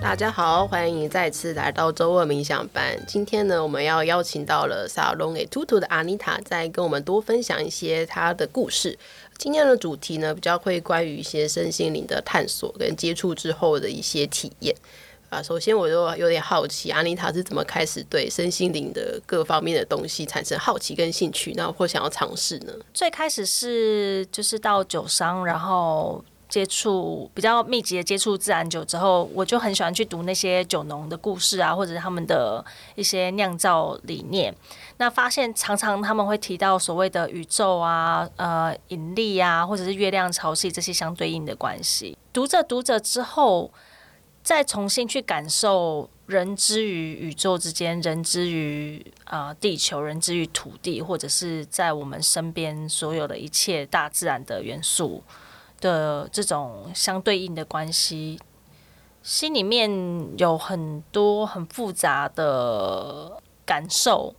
大家好，欢迎再次来到周二冥想班。今天呢，我们要邀请到了 Salon Etude 的 Anita，再跟我们多分享一些她的故事。今天的主题呢，比较会关于一些身心灵的探索跟接触之后的一些体验。啊，首先我就有点好奇，安妮塔是怎么开始对身心灵的各方面的东西产生好奇跟兴趣，然后或想要尝试呢？最开始是就是到酒商，然后接触比较密集的接触自然酒之后，我就很喜欢去读那些酒农的故事啊，或者是他们的一些酿造理念。那发现常常他们会提到所谓的宇宙啊、呃引力啊，或者是月亮潮汐这些相对应的关系。读着读着之后。再重新去感受人之于宇宙之间，人之于啊、地球，人之于土地，或者是在我们身边所有的一切大自然的元素的这种相对应的关系，心里面有很多很复杂的感受。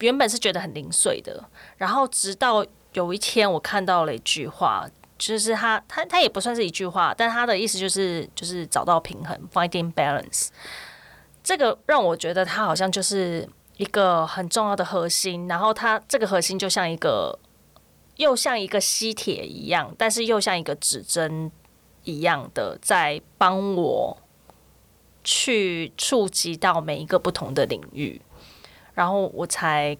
原本是觉得很零碎的，然后直到有一天我看到了一句话。就是他，他他也不算是一句话，但他的意思就是，就是找到平衡，finding balance。这个让我觉得他好像就是一个很重要的核心，然后他这个核心就像一个，又像一个吸铁一样，但是又像一个指针一样的，在帮我去触及到每一个不同的领域，然后我才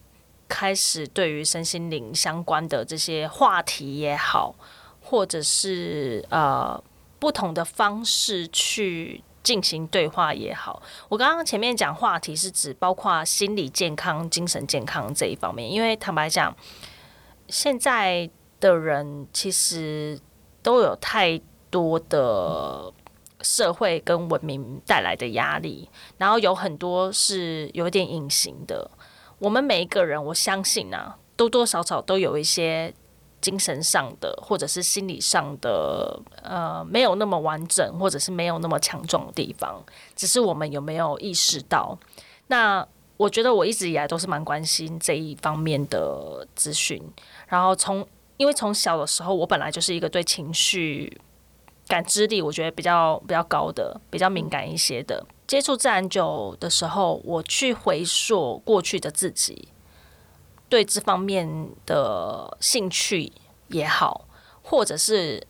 开始对于身心灵相关的这些话题也好。或者是呃不同的方式去进行对话也好，我刚刚前面讲话题是指包括心理健康、精神健康这一方面，因为坦白讲，现在的人其实都有太多的社会跟文明带来的压力，然后有很多是有点隐形的。我们每一个人，我相信啊，多多少少都有一些。精神上的，或者是心理上的，呃，没有那么完整，或者是没有那么强壮的地方，只是我们有没有意识到？那我觉得我一直以来都是蛮关心这一方面的资讯。然后从，因为从小的时候，我本来就是一个对情绪感知力，我觉得比较比较高的，比较敏感一些的。接触自然酒的时候，我去回溯过去的自己。对这方面的兴趣也好，或者是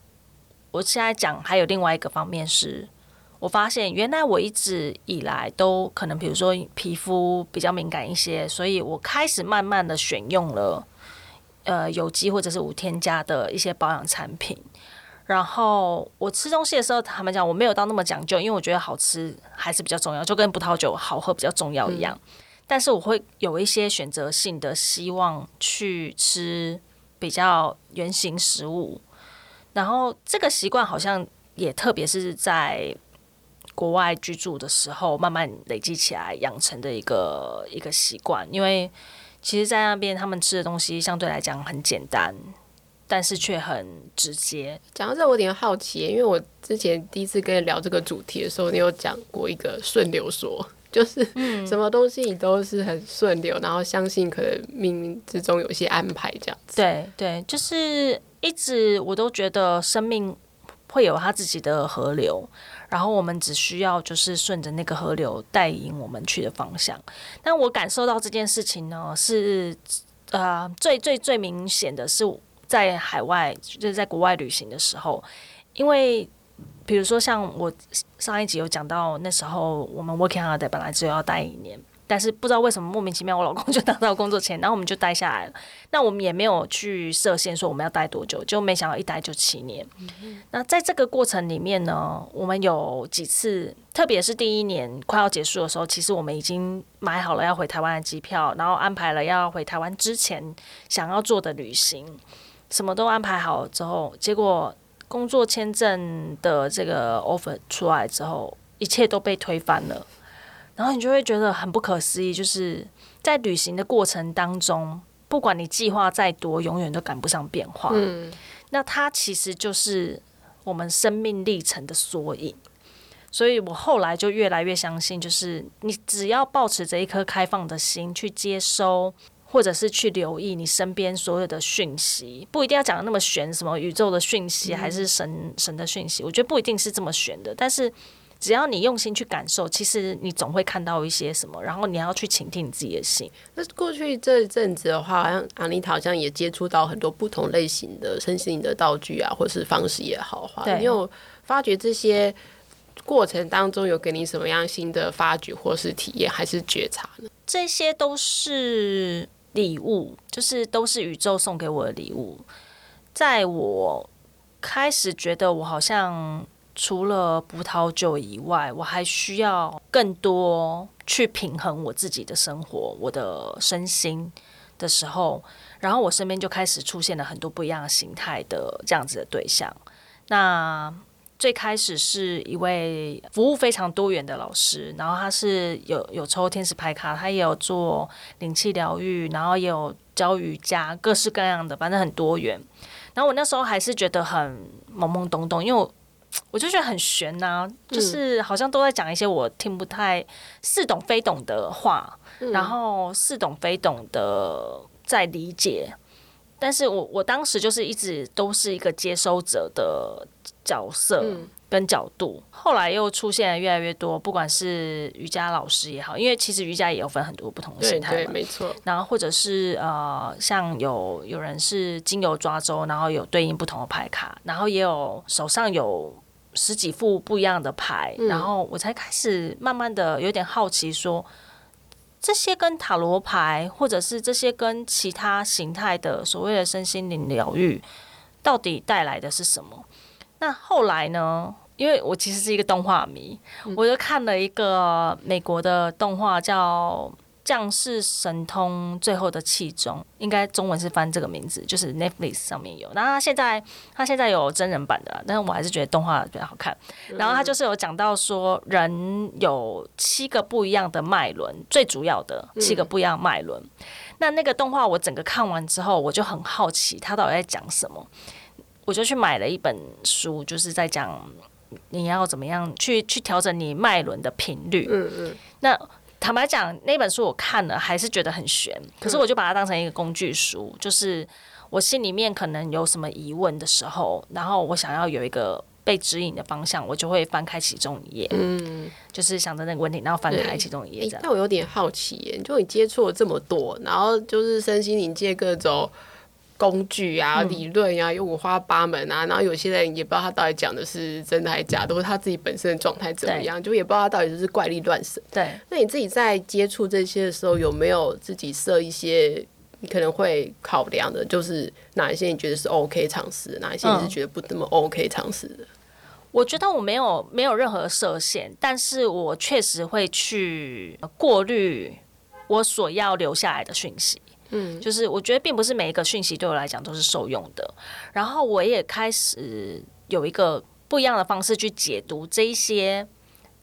我现在讲还有另外一个方面是，我发现原来我一直以来都可能，比如说皮肤比较敏感一些，所以我开始慢慢的选用了呃有机或者是无添加的一些保养产品。然后我吃东西的时候，他们讲我没有到那么讲究，因为我觉得好吃还是比较重要，就跟葡萄酒好喝比较重要一样。嗯但是我会有一些选择性的希望去吃比较原型食物，然后这个习惯好像也特别是在国外居住的时候慢慢累积起来养成的一个一个习惯。因为其实，在那边他们吃的东西相对来讲很简单，但是却很直接。讲到这，我有点好奇，因为我之前第一次跟你聊这个主题的时候，你有讲过一个顺流说。就是什么东西你都是很顺流，嗯，然后相信可能冥冥之中有一些安排这样子。对对，就是一直我都觉得生命会有它自己的河流，然后我们只需要就是顺着那个河流带引我们去的方向。但我感受到这件事情呢，是呃最最最明显的是在海外，就是在国外旅行的时候，因为。比如说，像我上一集有讲到，那时候我们 working holiday 本来只有要待一年，但是不知道为什么莫名其妙，我老公就拿到工作签，然后我们就待下来了。那我们也没有去设限说我们要待多久，就没想到一待就七年。那在这个过程里面呢，我们有几次，特别是第一年快要结束的时候，其实我们已经买好了要回台湾的机票，然后安排了要回台湾之前想要做的旅行，什么都安排好之后，结果。工作签证的这个 offer 出来之后，一切都被推翻了，然后你就会觉得很不可思议。就是在旅行的过程当中，不管你计划再多，永远都赶不上变化。嗯，那它其实就是我们生命历程的缩影。所以我后来就越来越相信，就是你只要抱持着一颗开放的心去接收。或者是去留意你身边所有的讯息，不一定要讲的那么玄，什么宇宙的讯息还是神神的讯息，我觉得不一定是这么玄的。但是只要你用心去感受，其实你总会看到一些什么，然后你要去倾听你自己的心。那过去这一阵子的话，好像阿妮塔好像也接触到很多不同类型的身心灵的道具啊，或是方式也好，话你有发觉这些过程当中有给你什么样新的发掘，或是体验，还是觉察呢？这些都是礼物，就是都是宇宙送给我的礼物。在我开始觉得我好像除了葡萄酒以外，我还需要更多去平衡我自己的生活、我的身心的时候，然后我身边就开始出现了很多不一样的形态的这样子的对象。那最开始是一位服务非常多元的老师，然后他是有有抽天使牌卡，他也有做灵气疗愈，然后也有教瑜伽，各式各样的，反正很多元。然后我那时候还是觉得很懵懵懂懂，因为我我就觉得很悬呐、啊，就是好像都在讲一些我听不太似懂非懂的话，然后似懂非懂的在理解。但是我我当时就是一直都是一个接收者的角色跟角度，后来又出现了越来越多，不管是瑜伽老师也好，因为其实瑜伽也有分很多不同的形态，对，对，没错。然后或者是呃，像有有人是精油抓周，然后有对应不同的牌卡，然后也有手上有十几副不一样的牌，然后我才开始慢慢的有点好奇说。这些跟塔罗牌，或者是这些跟其他形态的所谓的身心灵疗愈，到底带来的是什么？那后来呢？因为我其实是一个动画迷，我就看了一个美国的动画叫。降世神通最后的气中，应该中文是翻这个名字，就是 Netflix 上面有。那他现在他现在有真人版的，但是我还是觉得动画比较好看。然后他就是有讲到说，人有七个不一样的脉轮，最主要的七个不一样脉轮。那那个动画我整个看完之后，我就很好奇他到底在讲什么，我就去买了一本书，就是在讲你要怎么样去去调整你脉轮的频率。嗯嗯，那。坦白讲，那本书我看了还是觉得很悬，可是我就把它当成一个工具书，就是我心里面可能有什么疑问的时候，然后我想要有一个被指引的方向，我就会翻开其中一页，嗯，就是想着那个问题，然后翻开其中一页。但我有点好奇耶，就你接触了这么多，然后就是身心灵界各种。工具啊，理论呀、啊，又五花八门啊，然后有些人也不知道他到底讲的是真的还是假的，或者他自己本身的状态怎么样，就也不知道他到底就是怪力乱神。对，那你自己在接触这些的时候，有没有自己设一些你可能会考量的？就是哪一些你觉得是 OK 尝试，哪一些你是觉得不那么 OK 尝试的？嗯，我觉得我没有没有任何设限，但是我确实会去过滤我所要留下来的讯息。嗯，就是我觉得并不是每一个讯息对我来讲都是受用的，然后我也开始有一个不一样的方式去解读这一些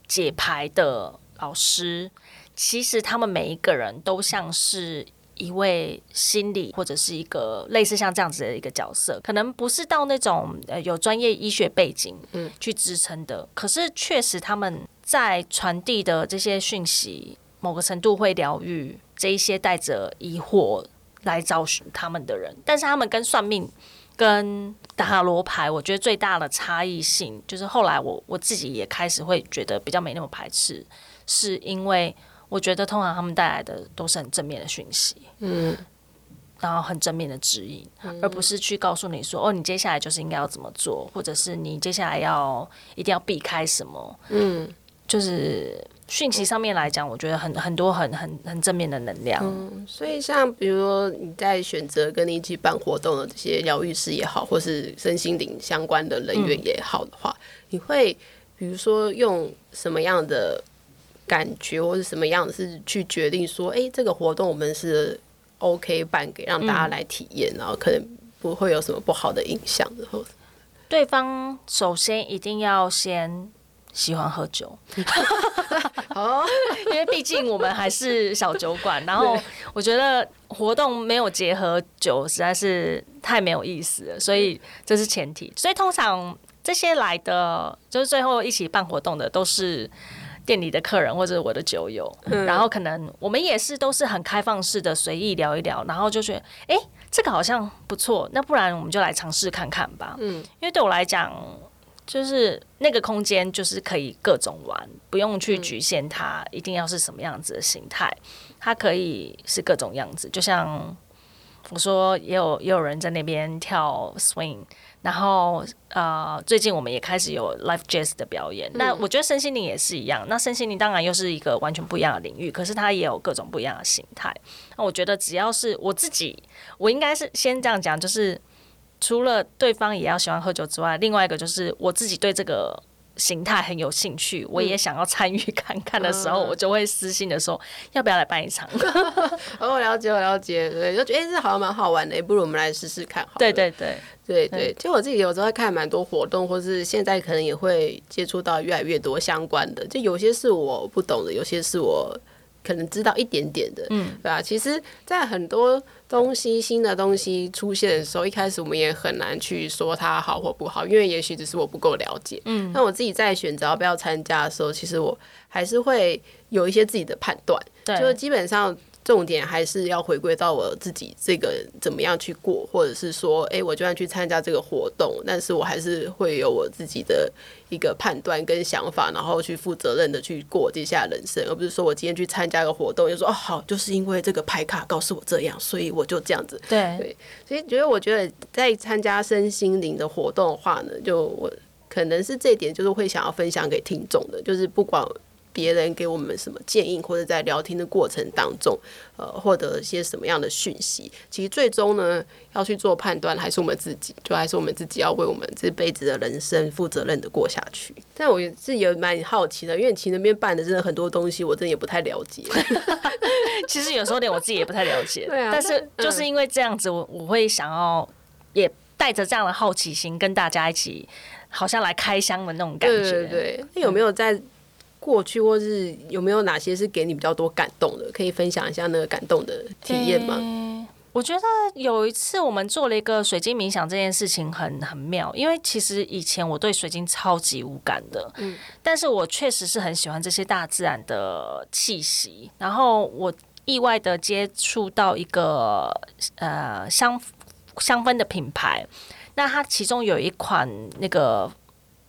解牌的老师，其实他们每一个人都像是一位心理或者是一个类似像这样子的一个角色，可能不是到那种呃有专业医学背景嗯。去支撑的，可是确实他们在传递的这些讯息，某个程度会疗愈。这一些带着疑惑来找寻他们的人，但是他们跟算命、跟塔罗牌，我觉得最大的差异性，就是后来我我自己也开始会觉得比较没那么排斥，是因为我觉得通常他们带来的都是很正面的讯息，嗯，然后很正面的指引，而不是去告诉你说，哦，你接下来就是应该要怎么做，或者是你接下来要一定要避开什么，嗯，就是。讯息上面来讲，我觉得很很多很很很正面的能量。嗯，所以像比如说你在选择跟你一起办活动的这些疗愈师也好，或是身心灵相关的人员也好的话，嗯，你会比如说用什么样的感觉，或是什么样的是去决定说，哎，这个活动我们是 OK 办给让大家来体验，嗯，然后可能不会有什么不好的影响的。对方首先一定要先。喜欢喝酒，哦，因为毕竟我们还是小酒馆，然后我觉得活动没有结合酒实在是太没有意思了，所以这是前提。所以通常这些来的，就是最后一起办活动的，都是店里的客人或者我的酒友，然后可能我们也是都是很开放式的随意聊一聊，然后就觉得哎，这个好像不错，那不然我们就来尝试看看吧。嗯，因为对我来讲。就是那个空间就是可以各种玩，不用去局限它一定要是什么样子的形态，它可以是各种样子。就像我说，也有也有人在那边跳 swing。然后呃，最近我们也开始有 live jazz 的表演。嗯、那我觉得身心灵也是一样。那身心灵当然又是一个完全不一样的领域，可是它也有各种不一样的形态。那我觉得只要是我自己，我应该是先这样讲，就是除了对方也要喜欢喝酒之外，另外一个就是我自己对这个。形态很有兴趣，我也想要参与看看的时候，嗯、我就会私信的说，要不要来办一场？哦，我了解，我了解，对，就觉得哎，这好像蛮好玩的，不如我们来试试看好。对对对对对，其实我自己有时候会看蛮多活动，或是现在可能也会接触到越来越多相关的，就有些是我不懂的，有些是我。可能知道一点点的，嗯，对吧？其实，在很多东西、新的东西出现的时候，一开始我们也很难去说它好或不好，因为也许只是我不够了解。嗯，那我自己在选择要不要参加的时候，其实我还是会有一些自己的判断，对，就是基本上。重点还是要回归到我自己这个怎么样去过，或者是说，哎、欸，我就算去参加这个活动，但是我还是会有我自己的一个判断跟想法，然后去负责任的去过接下来人生，而不是说我今天去参加一个活动，就说哦好，就是因为这个牌卡告诉我这样，所以我就这样子。对对，所以觉得我觉得在参加身心灵的活动的话呢，就我可能是这一点就是会想要分享给听众的，就是不管。别人给我们什么建议，或者在聊天的过程当中，呃，获得一些什么样的讯息，其实最终呢，要去做判断，还是我们自己，就还是我们自己要为我们这辈子的人生负责任的过下去。但我自己也蛮好奇的，因为其实那边办的真的很多东西，我真的也不太了解。其实有时候连我自己也不太了解。对啊。但是就是因为这样子，我我会想要也带着这样的好奇心，跟大家一起，好像来开箱的那种感觉。对对对。那有没有在？过去或是有没有哪些是给你比较多感动的？可以分享一下那个感动的体验吗？欸，我觉得有一次我们做了一个水晶冥想，这件事情很很妙，因为其实以前我对水晶超级无感的，嗯，但是我确实是很喜欢这些大自然的气息，然后我意外的接触到一个呃香香氛的品牌，那它其中有一款那个。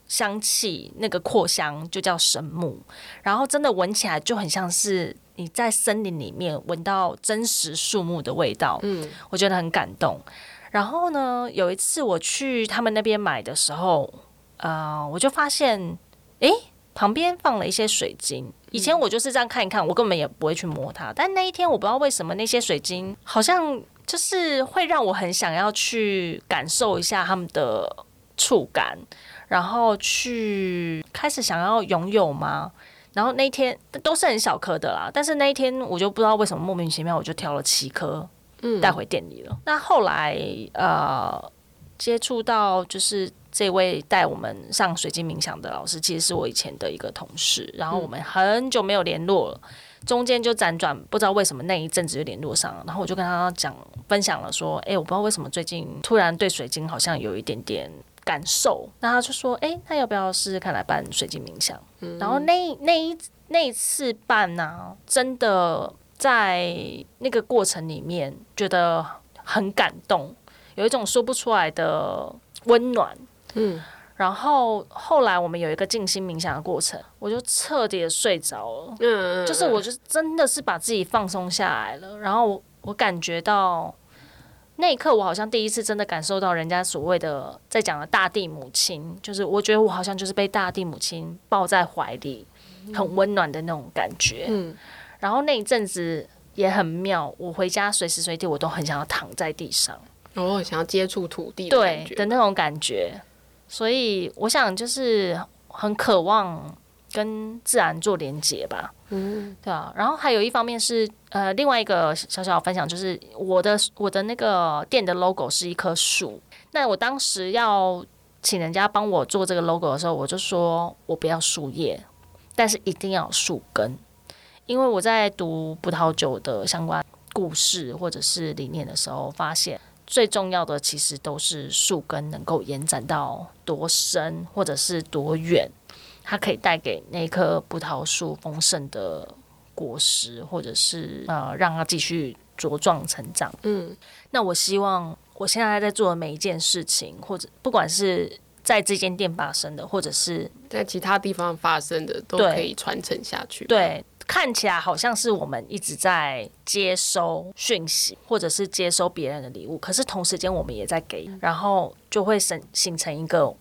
香气那个扩香就叫神木，然后真的闻起来就很像是你在森林里面闻到真实树木的味道，嗯，我觉得很感动。然后呢，有一次我去他们那边买的时候，呃，我就发现，诶，旁边放了一些水晶。以前我就是这样看一看，我根本也不会去摸它。但那一天我不知道为什么那些水晶好像就是会让我很想要去感受一下他们的触感。然后去开始想要拥有吗？然后那一天都是很小颗的啦，但是那一天我就不知道为什么莫名其妙我就挑了七颗，嗯，带回店里了。那后来呃接触到就是这位带我们上水晶冥想的老师，其实是我以前的一个同事，然后我们很久没有联络了，中间就辗转不知道为什么那一阵子就联络上了，然后我就跟他讲分享了说，哎，我不知道为什么最近突然对水晶好像有一点点。感受，那他就说：“哎、欸，那要不要试试看来办水晶冥想？”嗯、然后那那一那一次办呢、啊，真的在那个过程里面觉得很感动，有一种说不出来的温暖。嗯，然后后来我们有一个静心冥想的过程，我就彻底的睡着了。嗯，嗯，嗯，就是我就真的是把自己放松下来了，然后我，我感觉到。那一刻，我好像第一次真的感受到人家所谓的在讲的大地母亲，就是我觉得我好像就是被大地母亲抱在怀里，很温暖的那种感觉。嗯，然后那一阵子也很妙，我回家随时随地我都很想要躺在地上，哦，想要接触土地的对的那种感觉。所以我想就是很渴望跟自然做连接吧。嗯，对啊，然后还有一方面是，呃，另外一个小小分享就是，我的我的那个店的 logo 是一棵树。那我当时要请人家帮我做这个 logo 的时候，我就说我不要树叶，但是一定要树根，因为我在读葡萄酒的相关故事或者是理念的时候，发现最重要的其实都是树根能够延展到多深或者是多远。它可以带给那棵葡萄树丰盛的果实，或者是呃，让它继续茁壮成长。嗯，那我希望我现在在做的每一件事情，或者不管是在这间店发生的，或者是在其他地方发生的，都可以传承下去。对，看起来好像是我们一直在接收讯息，或者是接收别人的礼物，可是同时间我们也在给，然后就会形形成一个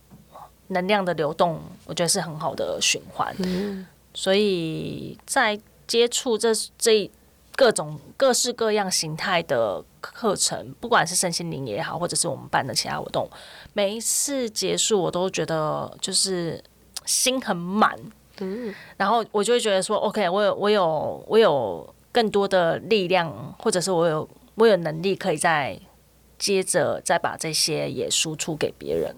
能量的流动，我觉得是很好的循环。嗯，所以在接触这这各种各式各样形态的课程，不管是身心灵也好，或者是我们办的其他活动，每一次结束我都觉得就是心很满。嗯，然后我就会觉得说，OK，我有我有我有更多的力量，或者是我有我有能力可以再接着再把这些也输出给别人。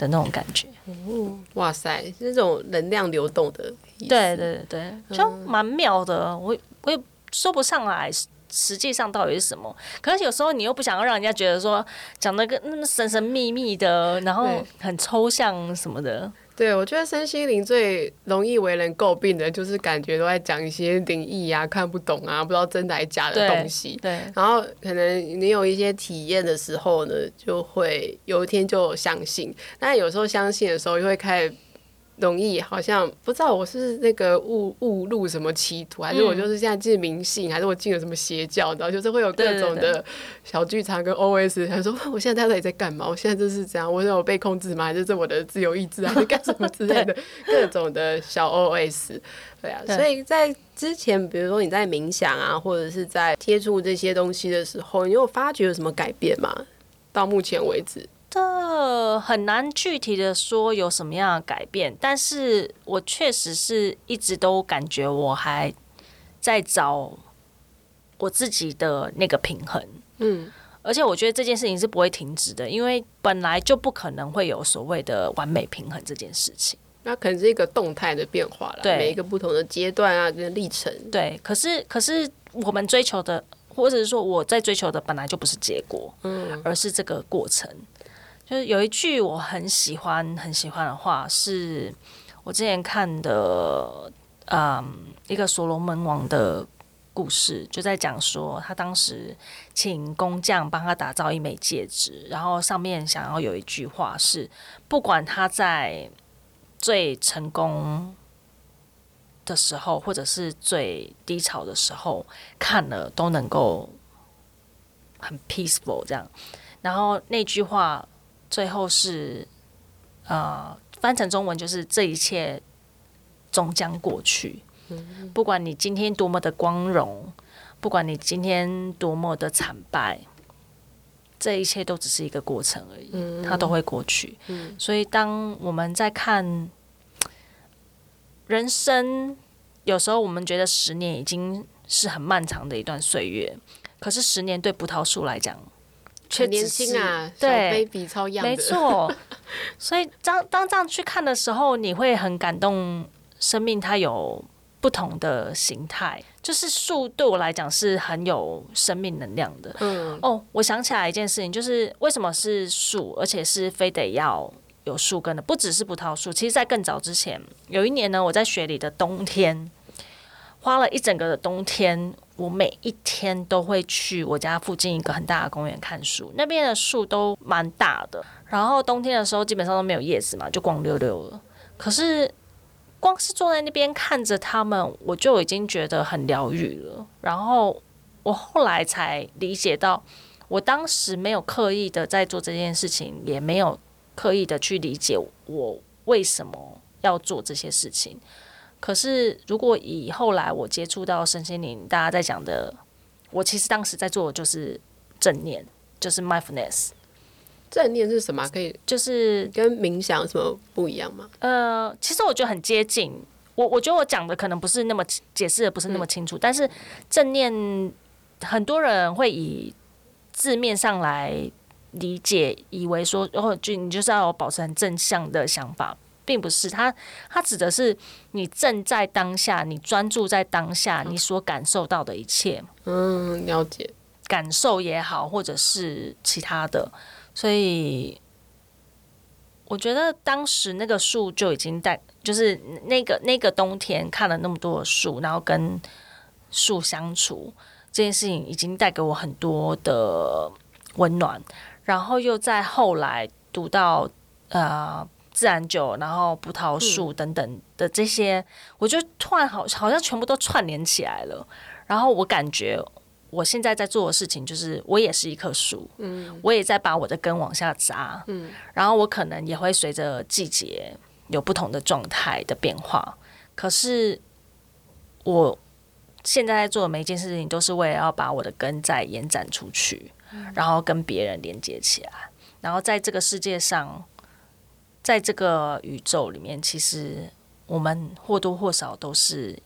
的那种感觉，哦，哇塞，是这种能量流动的，对对对对，就蛮妙的。我我也说不上来，实际上到底是什么。可是有时候你又不想要让人家觉得说讲那个那么神神秘秘的，然后很抽象什么的。对，我觉得身心灵最容易为人诟病的，就是感觉都在讲一些灵异啊、看不懂啊、不知道真的还是假的东西。对。对，然后可能你有一些体验的时候呢，就会有一天就相信，但有时候相信的时候，又会开始。容易好像不知道我是那个误误入什么歧途，还是我就是现在进迷信，还是我进了什么邪教，然后就是会有各种的小剧场跟 OS，他说我现在到底在干嘛？我现在就是这样，我有被控制吗？还是这我的自由意志，还是干什么之类的 各种的小 OS？对啊，所以在之前，比如说你在冥想啊，或者是在接触这些东西的时候，你有发觉有什么改变吗？到目前为止。这很难具体的说有什么样的改变，但是我确实是一直都感觉我还在找我自己的那个平衡，嗯，而且我觉得这件事情是不会停止的，因为本来就不可能会有所谓的完美平衡这件事情，那可能是一个动态的变化了，对，每一个不同的阶段啊跟历程，对，可是可是我们追求的，或者是说我在追求的本来就不是结果，嗯，而是这个过程。就是有一句我很喜欢很喜欢的话，是我之前看的，嗯，一个所罗门王的故事，就在讲说他当时请工匠帮他打造一枚戒指，然后上面想要有一句话是，不管他在最成功的时候，或者是最低潮的时候，看了都能够很 peaceful 这样，然后那句话。最后是，呃，翻成中文就是这一切终将过去。不管你今天多么的光荣，不管你今天多么的惨败，这一切都只是一个过程而已，它都会过去。所以当我们在看人生，有时候我们觉得十年已经是很漫长的一段岁月，可是十年对葡萄树来讲。很年轻啊，对，baby 超样的，没错。所以当当这样去看的时候，你会很感动。生命它有不同的形态，就是树对我来讲是很有生命能量的。嗯，哦，我想起来一件事情，就是为什么是树，而且是非得要有树根的，不只是葡萄树。其实，在更早之前，有一年呢，我在雪里的冬天，花了一整个的冬天。我每一天都会去我家附近一个很大的公园看树，那边的树都蛮大的。然后冬天的时候基本上都没有叶子嘛，就光溜溜了。可是光是坐在那边看着它们，我就已经觉得很疗愈了。然后我后来才理解到，我当时没有刻意的在做这件事情，也没有刻意的去理解我为什么要做这些事情。可是，如果以后来我接触到身心灵，大家在讲的，我其实当时在做的就是正念，就是 mindfulness。正念是什么？可以就是跟冥想什么不一样吗？呃，其实我觉得很接近。我我觉得我讲的可能不是那么解释的不是那么清楚，嗯、但是正念很多人会以字面上来理解，以为说，然后就你就是要保持很正向的想法。并不是他，他指的是你正在当下，你专注在当下，你所感受到的一切。嗯，了解。感受也好，或者是其他的，所以我觉得当时那个树就已经带，就是那个那个冬天看了那么多的树，然后跟树相处这件事情，已经带给我很多的温暖。然后又在后来读到。呃自然酒，然后葡萄树等等的这些，嗯、我就突然好好像全部都串联起来了。然后我感觉我现在在做的事情就是，我也是一棵树，嗯，我也在把我的根往下扎，嗯，然后我可能也会随着季节有不同的状态的变化。可是我现在在做的每一件事情，都是为了要把我的根再延展出去，然后跟别人连接起来，然后在这个世界上，在这个宇宙里面，其实我们或多或少都是。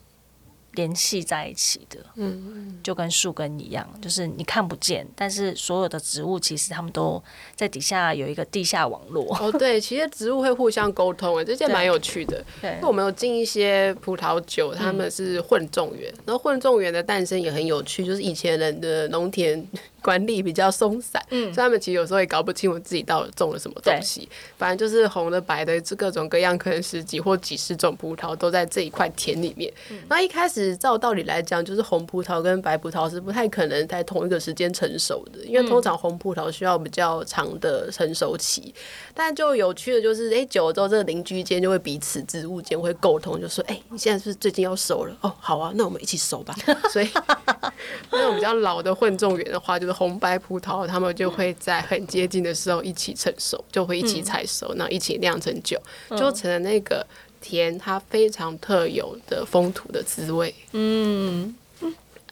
联系在一起的，嗯，就跟树根一样，就是你看不见，但是所有的植物其实它们都在底下有一个地下网络。哦，对，其实植物会互相沟通，哎，这件蛮有趣的。对，因为我们有进一些葡萄酒，他们是混种园，然后混种园的诞生也很有趣，就是以前人的农田。管理比较松散，嗯，所以他们其实有时候也搞不清我自己到底种了什么东西。反正就是红的、白的，这各种各样，可能十几或几十种葡萄都在这一块田里面。那、嗯、一开始照道理来讲，就是红葡萄跟白葡萄是不太可能在同一个时间成熟的，因为通常红葡萄需要比较长的成熟期。但就有趣的就是，哎、欸，久了之后，这个邻居间就会彼此植物间会沟通，就说：“哎、欸，你现在是不是最近要熟了？哦，好啊，那我们一起熟吧。”所以 那种比较老的混种园的话，就是。红白葡萄，他们就会在很接近的时候一起成熟，就会一起采收，然后一起酿成酒，就成了那个田它非常特有的风土的滋味。嗯，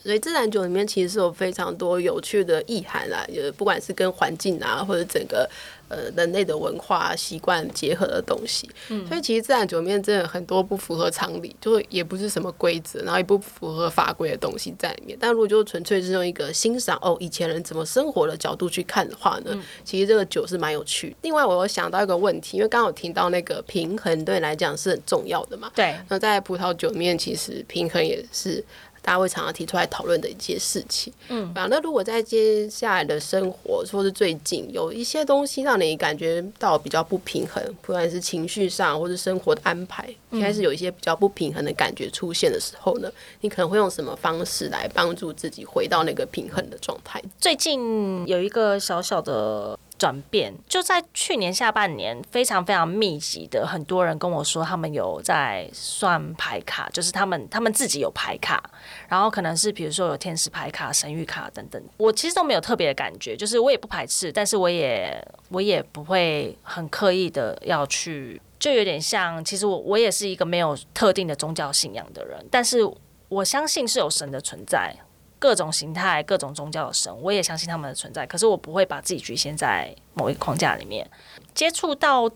所以自然酒里面其实是有非常多有趣的意涵啦，就是不管是跟环境啊，或者整个。呃，人类的文化习惯结合的东西，嗯，所以其实自然酒里面真的很多不符合常理，就也不是什么规则，然后也不符合法规的东西在里面。但如果就纯粹是用一个欣赏哦，以前人怎么生活的角度去看的话呢，嗯，其实这个酒是蛮有趣。另外，我有想到一个问题，因为刚刚有听到那个平衡对你来讲是很重要的嘛，对。那在葡萄酒里面，其实平衡也是。大家会常常提出来讨论的一些事情，嗯，啊，那如果在接下来的生活，或是最近有一些东西让你感觉到比较不平衡，不管是情绪上或是生活的安排，开始有一些比较不平衡的感觉出现的时候呢，你可能会用什么方式来帮助自己回到那个平衡的状态？最近有一个小小的。转变就在去年下半年，非常非常密集的，很多人跟我说他们有在算牌卡，就是他们他们自己有牌卡，然后可能是比如说有天使牌卡、神谕卡等等。我其实都没有特别的感觉，就是我也不排斥，但是我也我也不会很刻意的要去，就有点像，其实我我也是一个没有特定的宗教信仰的人，但是我相信是有神的存在。各种形态、各种宗教的神，我也相信他们的存在。可是我不会把自己局限在某一个框架里面。接触到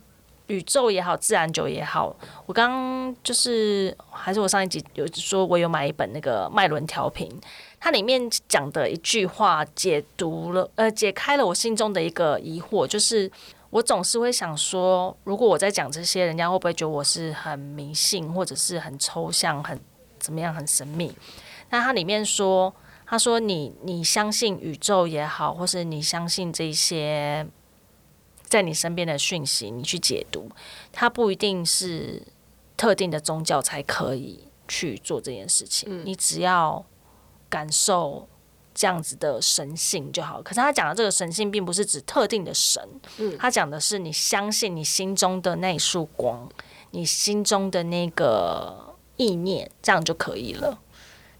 宇宙也好，自然酒也好，我刚刚就是还是我上一集有说，我有买一本那个麦伦调频，它里面讲的一句话解读了，呃，解开了我心中的一个疑惑，就是我总是会想说，如果我在讲这些，人家会不会觉得我是很迷信，或者是很抽象、很怎么样、很神秘？那它里面说。他说你：“你你相信宇宙也好，或是你相信这些在你身边的讯息，你去解读，它不一定是特定的宗教才可以去做这件事情。嗯、你只要感受这样子的神性就好。可是他讲的这个神性，并不是指特定的神，嗯、他讲的是你相信你心中的那一束光，你心中的那个意念，这样就可以了。”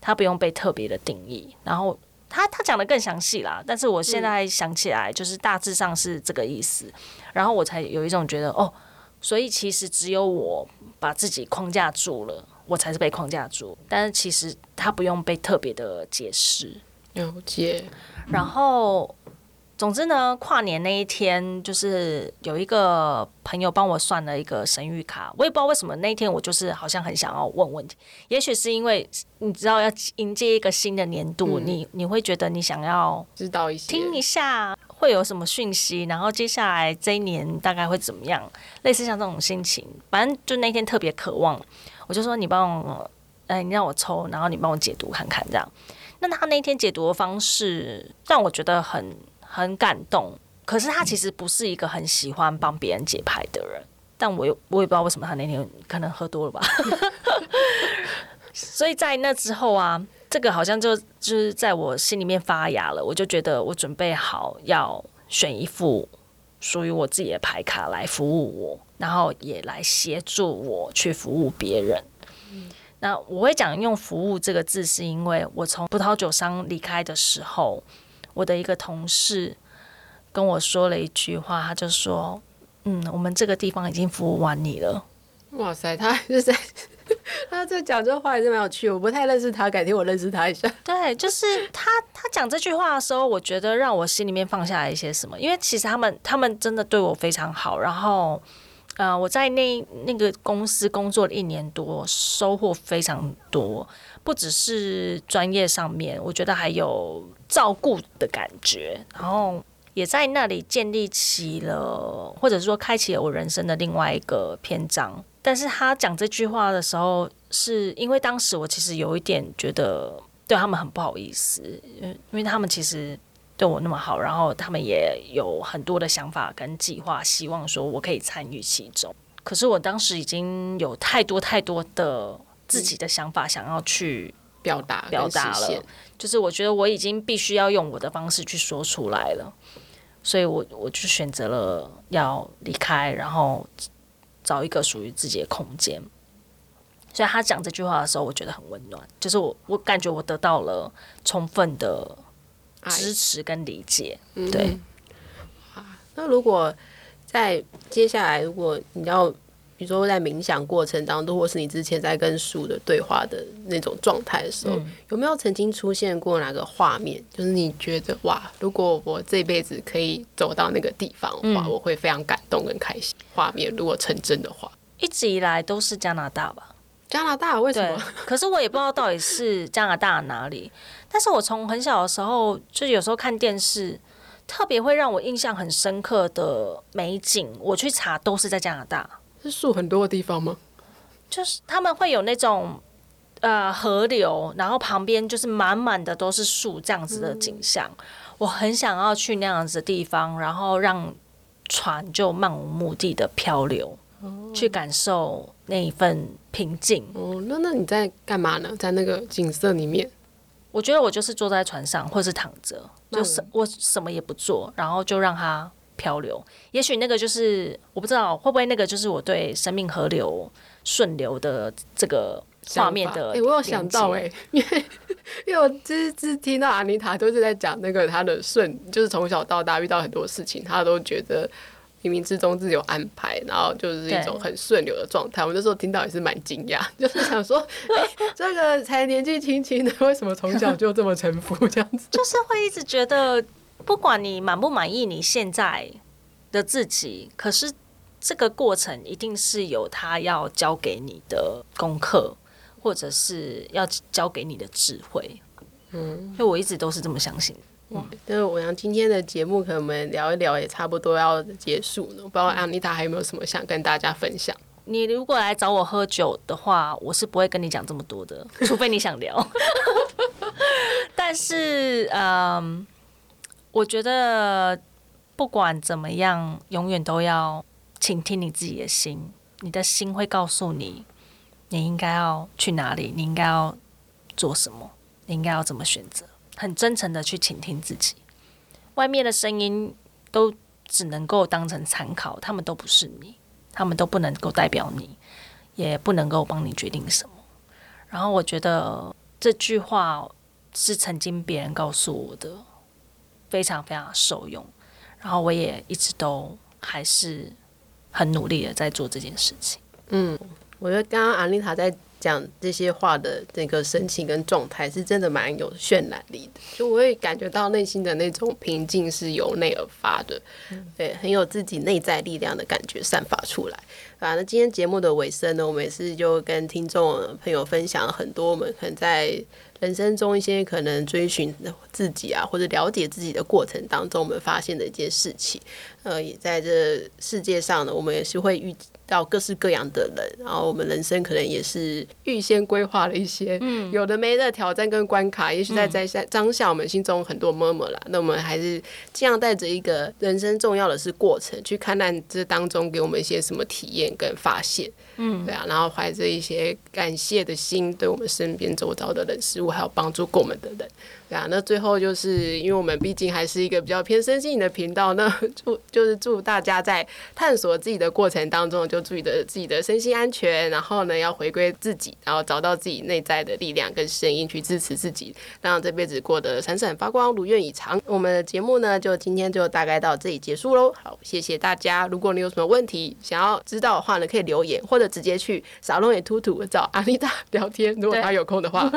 他不用被特别的定义，然后他他讲的更详细啦。但是我现在想起来，就是大致上是这个意思。嗯、然后我才有一种觉得，哦，所以其实只有我把自己框架住了，我才是被框架住。但是其实他不用被特别的解释。了解。然后。总之呢，跨年那一天，就是有一个朋友帮我算了一个神谕卡，我也不知道为什么那一天我就是好像很想要问问题，也许是因为你知道要迎接一个新的年度，嗯、你你会觉得你想要知道一些，听一下会有什么讯息，然后接下来这一年大概会怎么样，类似像这种心情，反正就那天特别渴望，我就说你帮我，哎，你让我抽，然后你帮我解读看看这样。那他那天解读的方式让我觉得很。很感动，可是他其实不是一个很喜欢帮别人解牌的人，但我又我也不知道为什么他那天可能喝多了吧，所以在那之后啊，这个好像就就是在我心里面发芽了，我就觉得我准备好要选一副属于我自己的牌卡来服务我，然后也来协助我去服务别人。那我会讲用“服务”这个字，是因为我从葡萄酒商离开的时候，我的一个同事跟我说了一句话，他就说：“嗯，我们这个地方已经服务完你了。”哇塞，他就是在。他这讲这话还是蛮有趣，我不太认识他，改天我认识他一下。对，就是他，他讲这句话的时候，我觉得让我心里面放下来一些什么，因为其实他们他们真的对我非常好，然后呃，我在那那个公司工作了一年多，收获非常多，不只是专业上面，我觉得还有照顾的感觉，然后也在那里建立起了，或者说开启了我人生的另外一个篇章。但是他讲这句话的时候，是因为当时我其实有一点觉得对他们很不好意思，因为他们其实对我那么好，然后他们也有很多的想法跟计划，希望说我可以参与其中。可是我当时已经有太多太多的自己的想法想要去表达表达了，就是我觉得我已经必须要用我的方式去说出来了，所以我我就选择了要离开，然后。找一个属于自己的空间，所以他讲这句话的时候，我觉得很温暖。就是我，我感觉我得到了充分的支持跟理解。对。嗯，那如果在接下来，如果你要，比如说在冥想过程当中，或是你之前在跟树的对话的那种状态的时候，嗯，有没有曾经出现过哪个画面？就是你觉得哇，如果我这辈子可以走到那个地方的话，嗯，我会非常感动跟开心。画面如果成真的话，一直以来都是加拿大吧？加拿大为什么？可是我也不知道到底是加拿大哪里。但是我从很小的时候，就有时候看电视，特别会让我印象很深刻的美景，我去查都是在加拿大。是树很多的地方吗？就是他们会有那种呃河流，然后旁边就是满满的都是树这样子的景象。嗯。我很想要去那样子的地方，然后让。船就漫无目的的漂流，哦，去感受那一份平静。哦，那那你在干嘛呢？在那个景色里面，我觉得我就是坐在船上，或是躺着，就是我什么也不做，然后就让它漂流。也许那个就是我不知道会不会那个就是我对生命河流顺流的这个画面的。哎、欸，我有想到哎、欸，因为 因为我之之听到阿妮塔都是在讲那个她的顺，就是从小到大遇到很多事情，她都觉得冥冥之中自有安排，然后就是一种很顺流的状态。我那时候听到也是蛮惊讶，就是想说，哎、欸，这个才年纪轻轻的，为什么从小就这么沉浮这样子？就是会一直觉得，不管你满不满意你现在的自己，可是这个过程一定是有他要教给你的功课。或者是要教给你的智慧，嗯，因为我一直都是这么相信。嗯，我想今天的节目可能我们聊一聊也差不多要结束了，不知道安妮塔还有没有什么想跟大家分享？你如果来找我喝酒的话，我是不会跟你讲这么多的，除非你想聊。但是，嗯，我觉得不管怎么样，永远都要倾听你自己的心，你的心会告诉你。你应该要去哪里？你应该要做什么？你应该要怎么选择？很真诚的去倾听自己。外面的声音都只能够当成参考，他们都不是你，他们都不能够代表你，也不能够帮你决定什么。然后我觉得这句话是曾经别人告诉我的，非常非常受用。然后我也一直都还是很努力的在做这件事情。嗯。我觉得刚刚阿丽塔在讲这些话的那个神情跟状态，是真的蛮有渲染力的。就我会感觉到内心的那种平静是由内而发的，对，很有自己内在力量的感觉散发出来。啊，那今天节目的尾声呢，我们也是就跟听众朋友分享了很多我们可能在人生中一些可能追寻自己啊，或者了解自己的过程当中，我们发现的一件事情。呃，也在这世界上呢，我们也是会遇到各式各样的人，然后我们人生可能也是预先规划了一些，嗯，有的没的挑战跟关卡，也许在在在当下我们心中很多 murmur 啦，那我们还是尽量带着一个人生重要的是过程去看待这当中给我们一些什么体验跟发现，嗯，对啊，然后怀着一些感谢的心，对我们身边周遭的人事物还有帮助过我们的人。对啊，那最后就是因为我们毕竟还是一个比较偏身心灵的频道，那 祝就是祝大家在探索自己的过程当中，就注意的自己的身心安全，然后呢要回归自己，然后找到自己内在的力量跟声音去支持自己，让这辈子过得闪闪发光，如愿以偿。我们的节目呢，就今天就大概到这里结束喽。好，谢谢大家。如果你有什么问题想要知道的话呢，可以留言或者直接去沙龙也突突找阿丽达聊天，如果他有空的话，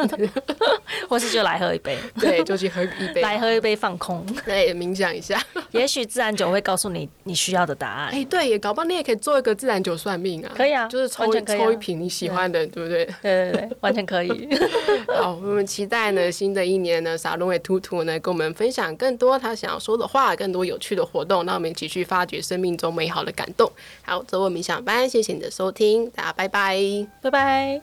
或是就来喝一杯。对，就去喝一杯，来喝一杯放空，对，冥想一下。也许自然酒会告诉你你需要的答案。哎、欸，对，也搞不好你也可以做一个自然酒算命啊。可以啊，就是抽、啊、抽一瓶你喜欢的，对，不对？对对对，完全可以。好，我们期待呢，新的一年呢，SALON ETUTU 呢，跟我们分享更多他想要说的话，更多有趣的活动，让我们一起去发掘生命中美好的感动。好，周末冥想班，谢谢你的收听，大家拜拜，拜拜。